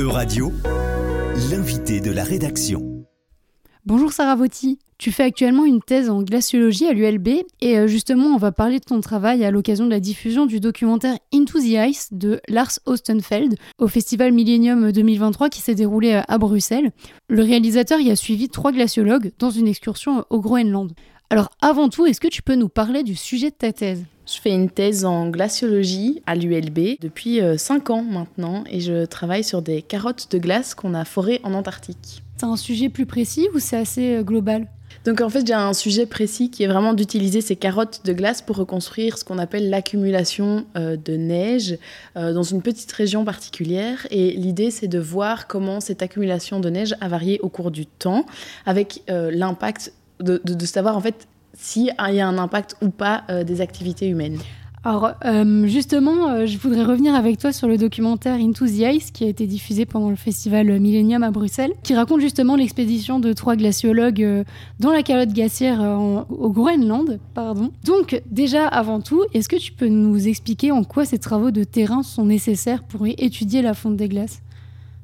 E-Radio, l'invité de la rédaction. Bonjour Sarah Vautier. Tu fais actuellement une thèse en glaciologie à l'ULB et euh, justement on va parler de ton travail à l'occasion de la diffusion du documentaire Into the Ice de Lars Ostenfeld au festival Millennium 2023 qui s'est déroulé euh, à Bruxelles. Le réalisateur y a suivi trois glaciologues dans une excursion au Groenland. Alors avant tout, est-ce que tu peux nous parler du sujet de ta thèse? Je fais une thèse en glaciologie à l'ULB depuis 5 euh, ans maintenant et je travaille sur des carottes de glace qu'on a forées en Antarctique. C'est un sujet plus précis ou c'est assez euh, global? Donc en fait, j'ai un sujet précis qui est vraiment d'utiliser ces carottes de glace pour reconstruire ce qu'on appelle l'accumulation euh, de neige dans une petite région particulière. Et l'idée, c'est de voir comment cette accumulation de neige a varié au cours du temps, avec l'impact de, savoir en fait s'il y a un impact ou pas euh, des activités humaines. Alors euh, justement, euh, je voudrais revenir avec toi sur le documentaire Into the Ice qui a été diffusé pendant le festival Millennium à Bruxelles, qui raconte justement l'expédition de trois glaciologues dans la calotte glaciaire au Groenland. Pardon. Donc déjà avant tout, est-ce que tu peux nous expliquer en quoi ces travaux de terrain sont nécessaires pour étudier la fonte des glaces?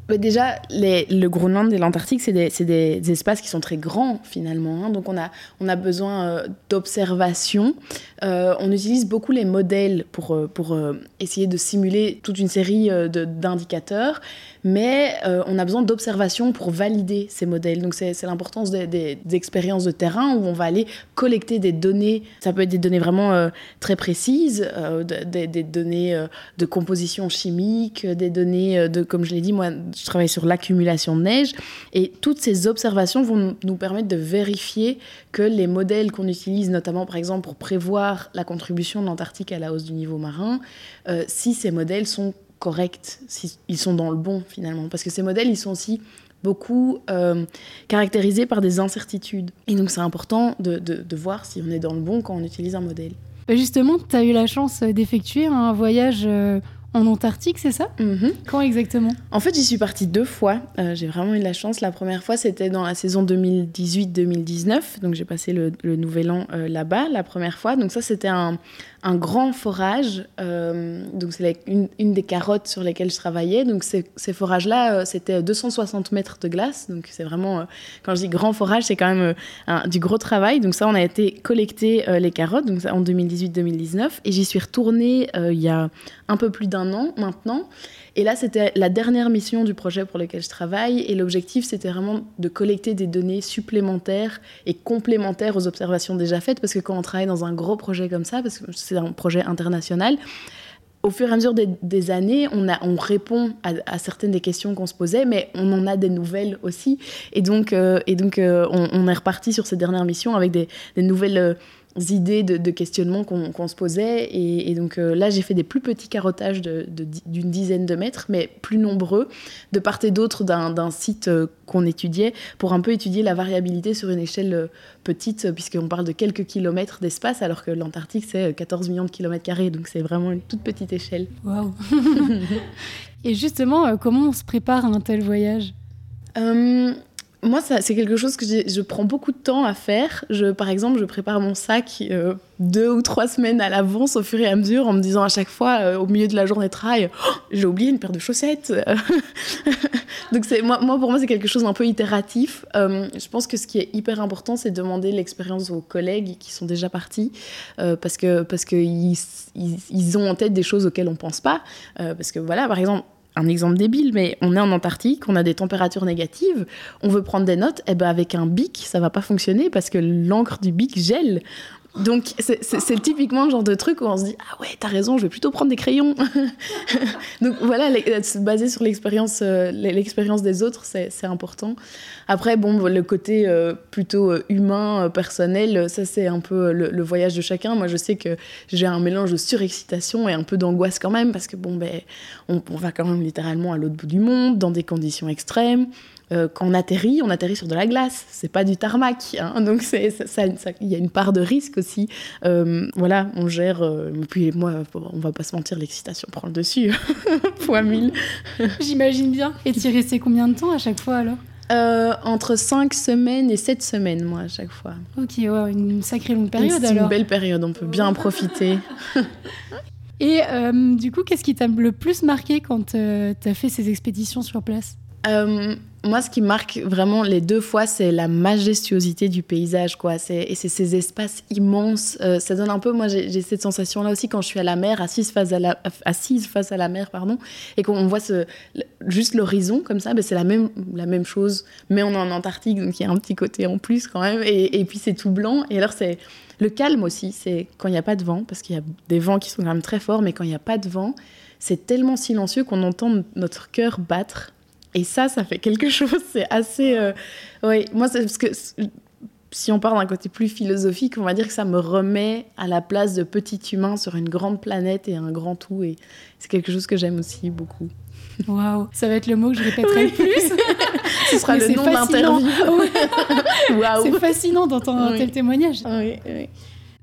Déjà, le Groenland et l'Antarctique, c'est des, espaces qui sont très grands finalement. Hein. donc on a, besoin euh, d'observation. Euh, on utilise beaucoup les modèles pour, euh, pour essayer de simuler toute une série d'indicateurs mais euh, on a besoin d'observation pour valider ces modèles. Donc c'est l'importance des, expériences de terrain où on va aller collecter des données. Ça peut être des données vraiment euh, très précises, euh, des, données de composition chimique, des données de, comme je l'ai dit, moi je travaille sur l'accumulation de neige. Et toutes ces observations vont nous permettre de vérifier que les modèles qu'on utilise, notamment par exemple pour prévoir la contribution de l'Antarctique à la hausse du niveau marin, si ces modèles sont corrects, s'ils sont dans le bon finalement. Parce que ces modèles, ils sont aussi beaucoup euh, caractérisés par des incertitudes. Et donc c'est important de, de, voir si on est dans le bon quand on utilise un modèle. Bah, justement, tu as eu la chance d'effectuer un voyage euh, en Antarctique, c'est ça? Mhm. Quand exactement? En fait, j'y suis partie deux fois. Euh, j'ai vraiment eu de la chance. La première fois, c'était dans la saison 2018-2019. Donc, j'ai passé le, nouvel an là-bas, la première fois. Donc, ça, c'était un, un grand forage. Euh, donc c'est une, des carottes sur lesquelles je travaillais. Donc ces, forages-là, euh, c'était 260 mètres de glace. Donc c'est vraiment, euh, quand je dis grand forage, c'est quand même du gros travail. Donc ça, on a été collecter les carottes donc en 2018-2019. Et j'y suis retournée il y a un peu plus d'un an maintenant. Et là, c'était la dernière mission du projet pour lequel je travaille. Et l'objectif, c'était vraiment de collecter des données supplémentaires et complémentaires aux observations déjà faites. Parce que quand on travaille dans un gros projet comme ça, parce que c'est un projet international, au fur et à mesure des, années, on, répond à, certaines des questions qu'on se posait, mais on en a des nouvelles aussi. Et donc, euh, et donc euh, on, est reparti sur ces dernières missions avec des, des nouvelles euh, idées de, de questionnement qu'on se posait. Et, donc euh, là, j'ai fait des plus petits carottages d'une dizaine de mètres, mais plus nombreux, de part et d'autre d'un site euh, qu'on étudiait, pour un peu étudier la variabilité sur une échelle euh, petite, puisqu'on parle de quelques kilomètres d'espace, alors que l'Antarctique, c'est 14 millions de kilomètres carrés, donc c'est vraiment une toute petite échelle. Waouh Et justement, comment on se prépare à un tel voyage? Moi, c'est quelque chose que je prends beaucoup de temps à faire. Je, par exemple, je prépare mon sac euh, deux ou trois semaines à l'avance au fur et à mesure en me disant à chaque fois, euh, au milieu de la journée de travail, oh, j'ai oublié une paire de chaussettes. Donc, moi, moi, pour moi, c'est quelque chose d'un peu itératif. Euh, je pense que ce qui est hyper important, c'est de demander l'expérience aux collègues qui sont déjà partis parce que parce qu'ils ils, ils, ont en tête des choses auxquelles on pense pas. parce que voilà, par exemple, un exemple débile, mais on est en Antarctique, on a des températures négatives, on veut prendre des notes, et eh ben avec un bic, ça va pas fonctionner parce que l'encre du bic gèle. Donc, c'est typiquement le genre de truc où on se dit Ah ouais, t'as raison, je vais plutôt prendre des crayons. Donc, voilà, se baser sur l'expérience euh, l'expérience des autres, c'est important. Après, bon, le côté euh, plutôt euh, humain, personnel, ça, c'est un peu le, voyage de chacun. Moi, je sais que j'ai un mélange de surexcitation et un peu d'angoisse quand même, parce que, bon, ben, on va quand même littéralement à l'autre bout du monde, dans des conditions extrêmes. Euh, quand on atterrit, on atterrit sur de la glace. C'est pas du tarmac. Hein. donc il y a une part de risque aussi. Euh, voilà, on gère. Euh, puis moi, on va pas se mentir, l'excitation prend le dessus. Fois mille. J'imagine bien. Et tu restais combien de temps à chaque fois alors? Entre 5 semaines et 7 semaines, moi, à chaque fois. Ok, ouais, une sacrée longue période alors. C'est une belle période, on peut bien en profiter. Et euh, du coup, qu'est-ce qui t'a le plus marqué quand euh, tu as fait ces expéditions sur place? Euh, moi, ce qui marque vraiment les deux fois, c'est la majestuosité du paysage, quoi. Et c'est ces espaces immenses. Euh, ça donne un peu, moi, j'ai cette sensation-là aussi quand je suis à la mer, assise face à la, assise face à la mer, pardon, et qu'on voit ce, juste l'horizon comme ça, ben, c'est la même, la même chose. Mais on est en Antarctique, donc il y a un petit côté en plus quand même. Et, et puis c'est tout blanc. Et alors c'est le calme aussi, c'est quand il n'y a pas de vent, parce qu'il y a des vents qui sont quand même très forts, mais quand il n'y a pas de vent, c'est tellement silencieux qu'on entend notre cœur battre et ça, ça fait quelque chose. C'est assez. Euh, oui, moi, c'est parce que si on part d'un côté plus philosophique, on va dire que ça me remet à la place de petit humain sur une grande planète et un grand tout. Et c'est quelque chose que j'aime aussi beaucoup. Waouh, ça va être le mot que je répéterai le plus. Ce sera le nom d'interview. Waouh. C'est fascinant d'entendre un tel témoignage. Oui, oui.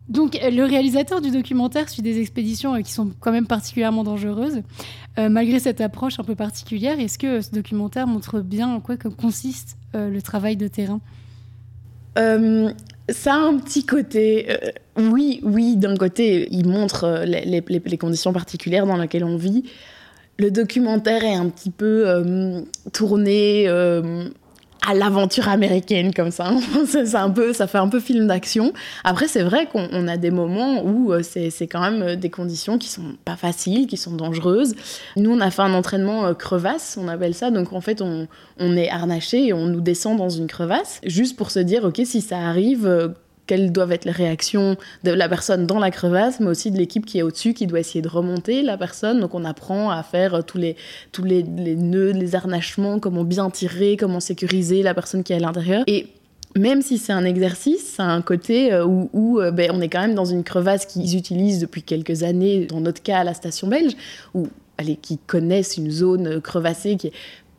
Donc, euh, le réalisateur du documentaire suit des expéditions euh, qui sont quand même particulièrement dangereuses. Euh, malgré cette approche un peu particulière, est-ce que ce documentaire montre bien en quoi consiste le travail de terrain? Ça a un petit côté. oui, oui, d'un côté, il montre les, conditions particulières dans lesquelles on vit. Le documentaire est un petit peu tourné à l'aventure américaine comme ça. peu, ça fait un peu film d'action. Après, c'est vrai qu'on a des moments où euh, c'est quand même euh, des conditions qui sont pas faciles, qui sont dangereuses. Nous, on a fait un entraînement euh, crevasse, on appelle ça. Donc en fait, on, on est harnaché et on nous descend dans une crevasse, juste pour se dire, ok, si ça arrive, quelles doivent être les réactions de la personne dans la crevasse, mais aussi de l'équipe qui est au-dessus, qui doit essayer de remonter la personne. Donc on apprend à faire euh, tous les, tous les, nœuds, les harnachements, comment bien tirer, comment sécuriser la personne qui est à l'intérieur. Et même si c'est un exercice, ça a un côté euh, où, euh, ben, on est quand même dans une crevasse qu'ils utilisent depuis quelques années, dans notre cas à la station belge, où allez, qui connaissent une zone crevassée qui est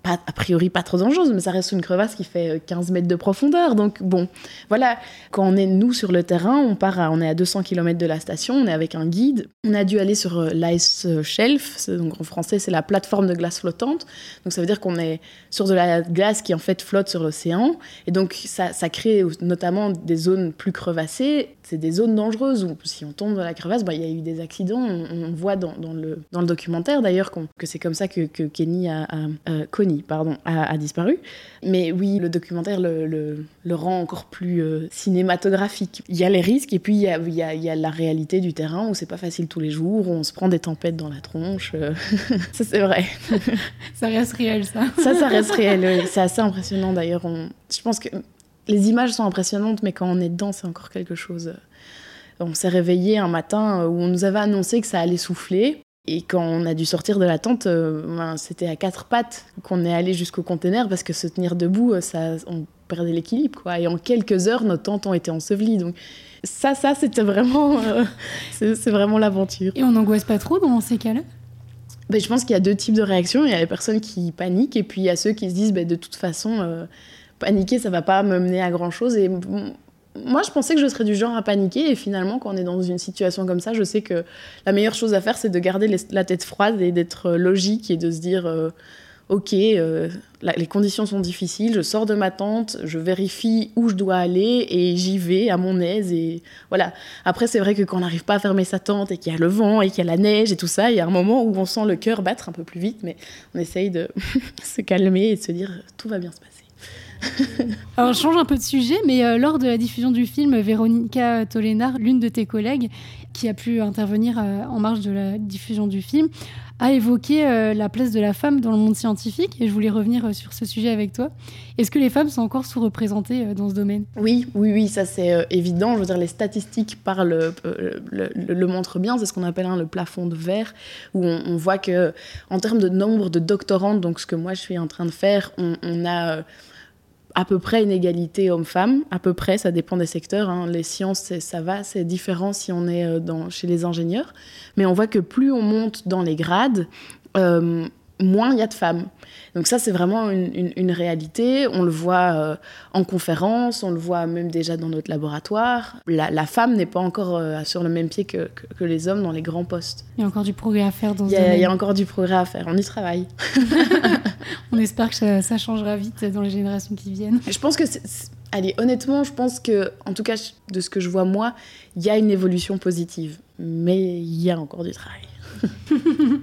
a priori pas trop dangereuse, mais ça reste une crevasse qui fait 15 euh, mètres de profondeur. Donc bon, voilà, quand on est nous sur le terrain, on part on est à 200 km de la station, on est avec un guide. On a dû aller sur euh, l'ice shelf, donc en français c'est la plateforme de glace flottante. Donc ça veut dire qu'on est sur de la glace qui en fait flotte sur l'océan. Et donc ça, crée notamment des zones plus crevassées c'est des zones dangereuses où si on tombe dans la crevasse, bah, il y a eu des accidents. On, voit dans, le, documentaire d'ailleurs que c'est comme ça que, Kenny a, euh, Pardon, a, disparu. Mais oui, le documentaire le, le, rend encore plus euh, cinématographique. Il y a les risques et puis il y a, il y a, la réalité du terrain où c'est pas facile tous les jours, où on se prend des tempêtes dans la tronche. Euh. ça c'est vrai. ça reste réel ça. ça, ça reste réel. C'est assez impressionnant d'ailleurs. Je pense que les images sont impressionnantes, mais quand on est dedans, c'est encore quelque chose. On s'est réveillé un matin où on nous avait annoncé que ça allait souffler. Et quand on a dû sortir de la tente, euh, ben, c'était à quatre pattes qu'on est allé jusqu'au conteneur parce que se tenir debout, euh, ça, on perdait l'équilibre. Quoi. Et en quelques heures, nos tentes ont été ensevelies. Donc ça, ça c'était vraiment, euh, c'est vraiment l'aventure. Et on n'angoisse pas trop dans ces cas-là? Ben, Je pense qu'il y a deux types de réactions. Il y a les personnes qui paniquent et puis il y a ceux qui se disent ben, de toute façon paniquer, ça va pas me mener à grand chose. Et moi, je pensais que je serais du genre à paniquer. Et finalement, quand on est dans une situation comme ça, je sais que la meilleure chose à faire, c'est de garder la tête froide et d'être logique et de se dire euh, Ok, euh, les conditions sont difficiles, je sors de ma tente, je vérifie où je dois aller et j'y vais à mon aise. Et voilà. Après, c'est vrai que quand on n'arrive pas à fermer sa tente et qu'il y a le vent et qu'il y a la neige et tout ça, il y a un moment où on sent le cœur battre un peu plus vite, mais on essaye de se calmer et de se dire Tout va bien se passer. Alors, je change un peu de sujet, mais euh, lors de la diffusion du film, Véronica Tolénard, l'une de tes collègues, qui a pu intervenir euh, en marge de la diffusion du film, a évoqué euh, la place de la femme dans le monde scientifique, et je voulais revenir sur ce sujet avec toi. Est-ce que les femmes sont encore sous-représentées dans ce domaine? Oui, oui, oui, ça c'est évident. Je veux dire, les statistiques parlent, le, montrent bien. C'est ce qu'on appelle hein, le plafond de verre, où on, voit que, en termes de nombre de doctorantes, donc ce que moi je suis en train de faire, on a à peu près une égalité homme-femme, à peu près, ça dépend des secteurs. Hein. Les sciences, ça va, c'est différent si on est euh, dans, chez les ingénieurs. Mais on voit que plus on monte dans les grades, euh, moins il y a de femmes. Donc ça, c'est vraiment une, réalité. On le voit euh, en conférence, on le voit même déjà dans notre laboratoire. La, femme n'est pas encore euh, sur le même pied que, les hommes dans les grands postes. Il y a encore du progrès à faire dans ce domaine. Il y a encore du progrès à faire. On y travaille. on espère que ça, changera vite dans les générations qui viennent. Je pense que... Allez, honnêtement, je pense que, en tout cas, de ce que je vois moi, il y a une évolution positive. Mais il y a encore du travail.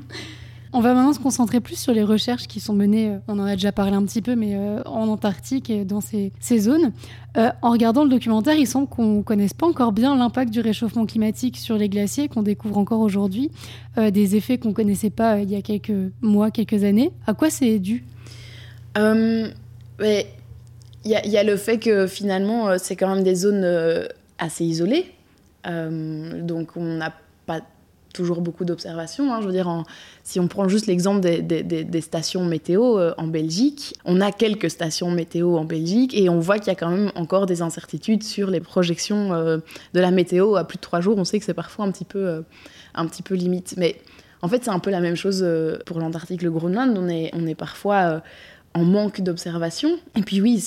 On va maintenant se concentrer plus sur les recherches qui sont menées, euh, on en a déjà parlé un petit peu, mais euh, en Antarctique et dans ces, zones. Euh, en regardant le documentaire, il semble qu'on ne connaisse pas encore bien l'impact du réchauffement climatique sur les glaciers, qu'on découvre encore aujourd'hui, des effets qu'on ne connaissait pas il y a quelques mois, quelques années. À quoi c'est dû? Il y, y, a le fait que finalement, c'est quand même des zones assez isolées. donc on n'a pas toujours beaucoup d'observations. Hein. Je veux dire, si on prend juste l'exemple des, stations météo euh, en Belgique, on a quelques stations météo en Belgique et on voit qu'il y a quand même encore des incertitudes sur les projections euh, de la météo à plus de trois jours. On sait que c'est parfois un petit peu, euh, un petit peu limite. Mais en fait, c'est un peu la même chose pour l'Antarctique, le Groenland. On est, on est parfois en manque d'observation. Et puis oui,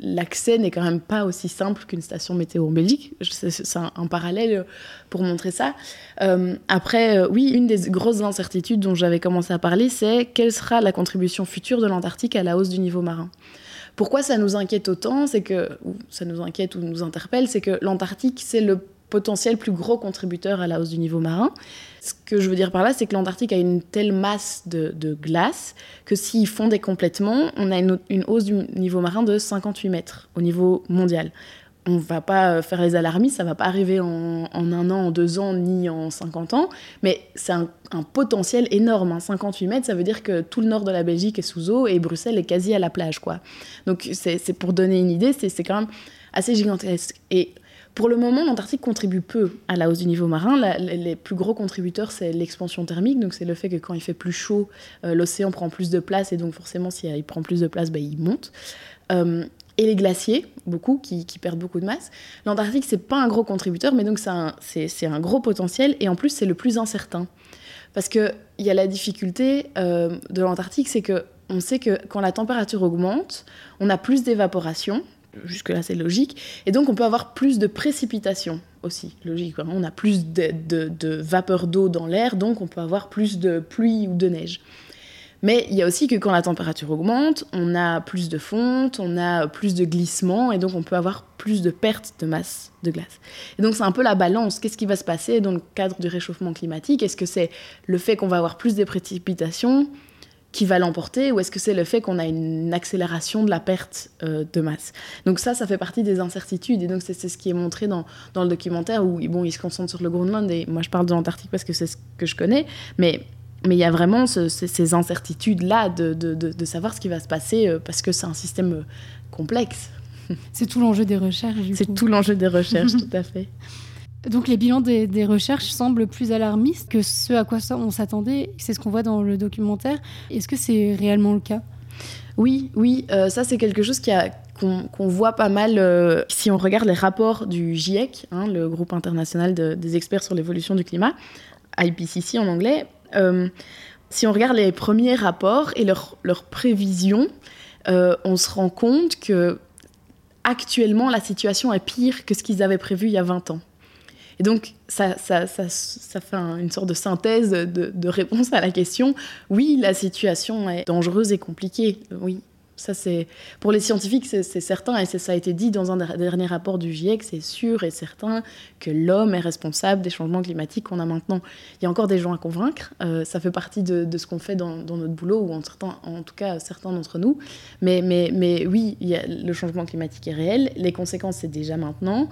l'accès n'est quand même pas aussi simple qu'une station météo en Belgique. C'est un, parallèle pour montrer ça. Euh, après, euh, oui, une des grosses incertitudes dont j'avais commencé à parler, c'est quelle sera la contribution future de l'Antarctique à la hausse du niveau marin. Pourquoi ça nous inquiète autant, c'est que, ou ça nous inquiète ou nous interpelle, c'est que l'Antarctique, c'est le potentiel plus gros contributeur à la hausse du niveau marin. Ce que je veux dire par là, c'est que l'Antarctique a une telle masse de, glace que s'il fondait complètement, on a une, hausse du niveau marin de 58 mètres au niveau mondial. On ne va pas euh, faire les alarmistes, ça ne va pas arriver en, un an, en deux ans, ni en 50 ans, mais c'est un, potentiel énorme. 58 hein. mètres, ça veut dire que tout le nord de la Belgique est sous eau et Bruxelles est quasi à la plage. quoi. Donc c'est pour donner une idée, c'est quand même assez gigantesque. Et pour le moment, l'Antarctique contribue peu à la hausse du niveau marin. les plus gros contributeurs, c'est l'expansion thermique, donc c'est le fait que quand il fait plus chaud, euh, l'océan prend plus de place, et donc forcément, si il prend plus de place, ben, il monte. Euh, et les glaciers, beaucoup, qui, perdent beaucoup de masse. L'Antarctique, c'est pas un gros contributeur, mais donc c'est un, un, gros potentiel, et en plus, c'est le plus incertain. Parce qu'il y a la difficulté euh, de l'Antarctique, c'est que on sait que quand la température augmente, on a plus d'évaporation, Jusque-là, c'est logique. Et donc, on peut avoir plus de précipitations aussi, logique. On a plus de, vapeur d'eau dans l'air, donc on peut avoir plus de pluie ou de neige. Mais il y a aussi que quand la température augmente, on a plus de fonte, on a plus de glissement, et donc on peut avoir plus de pertes de masse de glace. Et donc c'est un peu la balance. Qu'est-ce qui va se passer dans le cadre du réchauffement climatique? Est-ce que c'est le fait qu'on va avoir plus de précipitations qui va l'emporter ou est-ce que c'est le fait qu'on a une accélération de la perte euh, de masse Donc ça, ça fait partie des incertitudes et donc c'est ce qui est montré dans, dans, le documentaire où bon, il se concentre sur le Groenland et moi je parle de l'Antarctique parce que c'est ce que je connais, mais mais il y a vraiment ces incertitudes-là de, de, de, savoir ce qui va se passer euh, parce que c'est un système euh, complexe. C'est tout l'enjeu des recherches. C'est tout l'enjeu des recherches, tout à fait. Donc les bilans des, recherches semblent plus alarmistes que ce à quoi on s'attendait. C'est ce qu'on voit dans le documentaire. Est-ce que c'est réellement le cas? Oui, oui. Euh, ça c'est quelque chose qu'on voit pas mal euh, si on regarde les rapports du GIEC, hein, le groupe international des experts sur l'évolution du climat, IPCC en anglais. Euh, si on regarde les premiers rapports et leurs prévisions, on se rend compte que actuellement la situation est pire que ce qu'ils avaient prévu il y a 20 ans. Et donc, ça, fait une sorte de synthèse de, réponse à la question. Oui, la situation est dangereuse et compliquée. Oui, ça c'est pour les scientifiques, c'est certain et ça a été dit dans un dernier rapport du GIEC, c'est sûr et certain que l'homme est responsable des changements climatiques qu'on a maintenant. Il y a encore des gens à convaincre. Euh, ça fait partie de, ce qu'on fait dans, notre boulot ou en, tout cas certains d'entre nous. Mais, oui, le changement climatique est réel. Les conséquences c'est déjà maintenant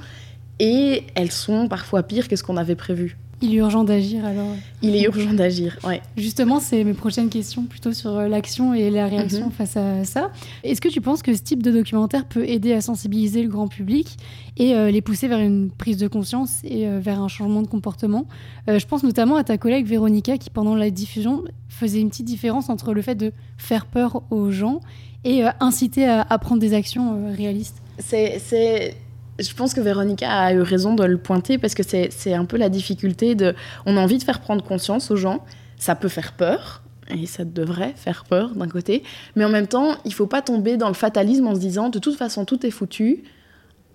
et elles sont parfois pires que ce qu'on avait prévu. Il est urgent d'agir alors Il est urgent d'agir, ouais. Justement, c'est mes prochaines questions plutôt sur euh, l'action et la réaction mhm. face à ça. Est-ce que tu penses que ce type de documentaire peut aider à sensibiliser le grand public et euh, les pousser vers une prise de conscience et euh, vers un changement de comportement? Je pense notamment à ta collègue Véronica qui, pendant la diffusion, faisait une petite différence entre le fait de faire peur aux gens et inciter à, à, prendre des actions réalistes. C'est je pense que Véronica a eu raison de le pointer parce que c'est un peu la difficulté de. On a envie de faire prendre conscience aux gens. Ça peut faire peur, et ça devrait faire peur d'un côté, mais en même temps, il faut pas tomber dans le fatalisme en se disant de toute façon tout est foutu,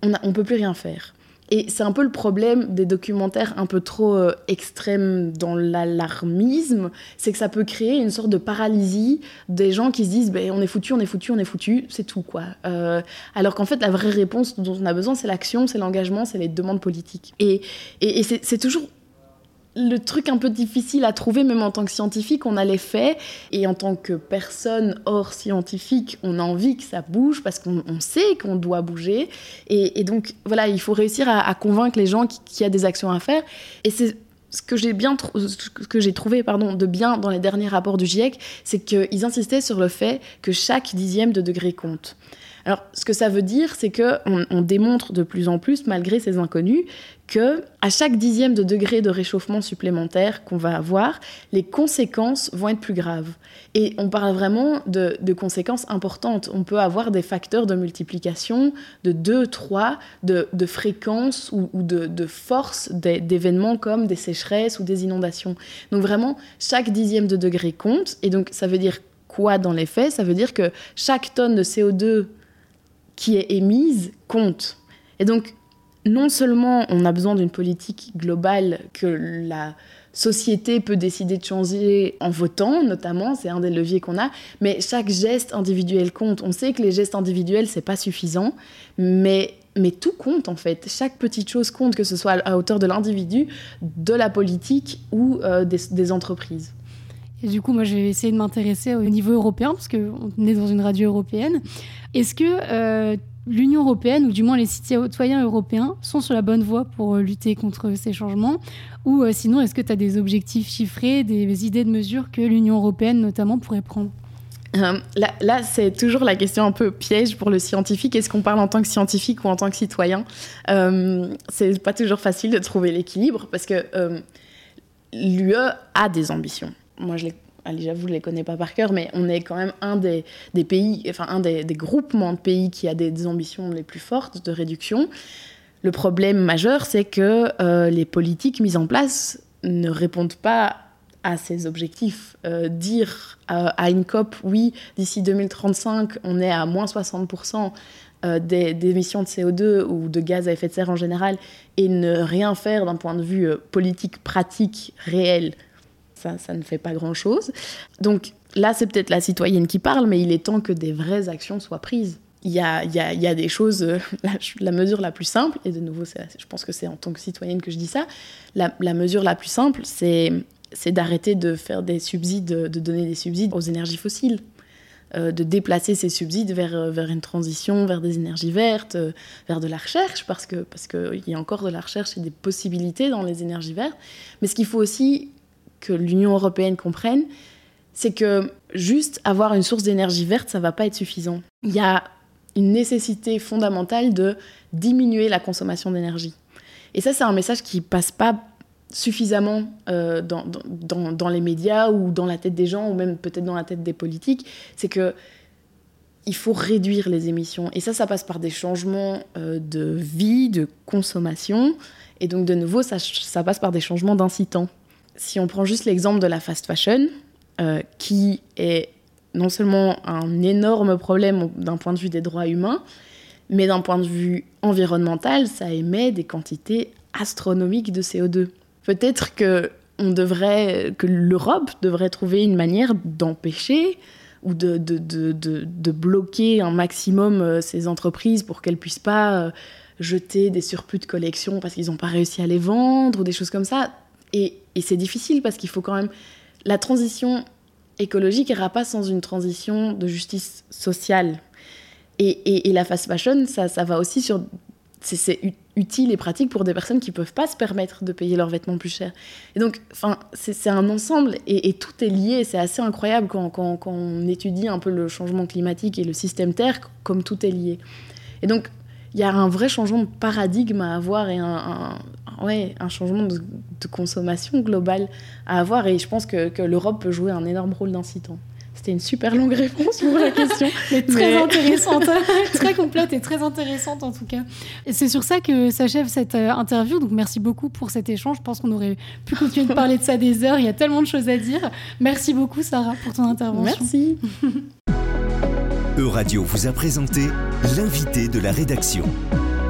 on ne peut plus rien faire. Et c'est un peu le problème des documentaires un peu trop euh, extrêmes dans l'alarmisme, c'est que ça peut créer une sorte de paralysie des gens qui se disent ben, on est foutu, on est foutu, on est foutu, c'est tout quoi. Euh, alors qu'en fait la vraie réponse dont on a besoin c'est l'action, c'est l'engagement, c'est les demandes politiques. Et, et, c'est toujours le truc un peu difficile à trouver, même en tant que scientifique, on a les faits, et en tant que personne hors scientifique, on a envie que ça bouge parce qu'on sait qu'on doit bouger. Et, donc, voilà, il faut réussir à, convaincre les gens qu'il y a des actions à faire. Et c'est ce que j'ai bien ce que j'ai trouvé pardon de bien dans les derniers rapports du GIEC, c'est qu'ils insistaient sur le fait que chaque dixième de degré compte. Alors, ce que ça veut dire, c'est que on, démontre de plus en plus, malgré ces inconnus, que à chaque dixième de degré de réchauffement supplémentaire qu'on va avoir, les conséquences vont être plus graves. Et on parle vraiment de, conséquences importantes. On peut avoir des facteurs de multiplication de 2, 3, de, fréquence ou, de, de, force d'événements comme des sécheresses ou des inondations. Donc vraiment, chaque dixième de degré compte. Et donc, ça veut dire quoi dans les faits? Ça veut dire que chaque tonne de CO2 qui est émise compte. Et donc, non seulement on a besoin d'une politique globale que la société peut décider de changer en votant, notamment, c'est un des leviers qu'on a, mais chaque geste individuel compte. On sait que les gestes individuels, c'est pas suffisant, mais mais tout compte en fait. Chaque petite chose compte, que ce soit à hauteur de l'individu, de la politique ou euh, des, entreprises. Et du coup, moi, je vais essayer de m'intéresser au niveau européen, parce qu'on est dans une radio européenne. Est-ce que euh, l'Union européenne, ou du moins les citoyens européens, sont sur la bonne voie pour euh, lutter contre ces changements? Ou euh, sinon, est-ce que tu as des objectifs chiffrés, des idées de mesures que l'Union européenne notamment pourrait prendre? Là, c'est toujours la question un peu piège pour le scientifique. Est-ce qu'on parle en tant que scientifique ou en tant que citoyen? C'est pas toujours facile de trouver l'équilibre parce que l'UE a des ambitions. Moi, je les allez, j'avoue, je les connais pas par cœur, mais on est quand même un des, pays, enfin un des, groupements de pays qui a des, ambitions les plus fortes de réduction. Le problème majeur, c'est que euh, les politiques mises en place ne répondent pas à ces objectifs. Euh, dire à, une COP, oui, d'ici 2035, on est à moins 60% euh, des, des, émissions de CO2 ou de gaz à effet de serre en général, et ne rien faire d'un point de vue politique, pratique, réel, ça, ne fait pas grand-chose. Donc là, c'est peut-être la citoyenne qui parle, mais il est temps que des vraies actions soient prises. Il y a, des choses, euh, la, mesure la plus simple, et de nouveau, je pense que c'est en tant que citoyenne que je dis ça, la, mesure la plus simple, c'est d'arrêter de faire des subsides, de donner des subsides aux énergies fossiles. Euh, de déplacer ces subsides vers, euh, vers une transition, vers des énergies vertes, vers de la recherche, parce qu'il parce que y a encore de la recherche et des possibilités dans les énergies vertes. Mais ce qu'il faut aussi que l'Union européenne comprenne, c'est que juste avoir une source d'énergie verte, ça va pas être suffisant. Il y a une nécessité fondamentale de diminuer la consommation d'énergie. Et ça, c'est un message qui passe pas suffisamment euh, dans, les médias ou dans la tête des gens ou même peut-être dans la tête des politiques. C'est que il faut réduire les émissions. Et ça, ça passe par des changements euh, de vie, de consommation. Et donc, de nouveau, ça, ça passe par des changements d'incitants si on prend juste l'exemple de la fast fashion, euh, qui est non seulement un énorme problème d'un point de vue des droits humains, mais d'un point de vue environnemental, ça émet des quantités astronomiques de CO2. Peut-être que l'Europe devrait trouver une manière d'empêcher ou de, bloquer un maximum euh, ces entreprises pour qu'elles puissent pas euh, jeter des surplus de collection parce qu'ils n'ont pas réussi à les vendre ou des choses comme ça. Et, c'est difficile parce qu'il faut quand même. La transition écologique n'ira pas sans une transition de justice sociale. Et, la fast fashion, ça, ça va aussi sur. C'est utile et pratique pour des personnes qui ne peuvent pas se permettre de payer leurs vêtements plus cher. Et donc, c'est un ensemble et, tout est lié. C'est assez incroyable quand, on étudie un peu le changement climatique et le système Terre, comme tout est lié. Et donc, il y a un vrai changement de paradigme à avoir et un, ouais, un changement de, consommation globale à avoir. Et je pense que, que l'Europe peut jouer un énorme rôle d'incitant. C'était une super longue réponse pour la question. mais très intéressante, très complète et très intéressante en tout cas. Et c'est sur ça que s'achève cette euh, interview. Donc merci beaucoup pour cet échange. Je pense qu'on aurait pu continuer de parler de ça des heures. Il y a tellement de choses à dire. Merci beaucoup Sarah pour ton intervention. Merci. Euradio vous a présenté l'invité de la rédaction.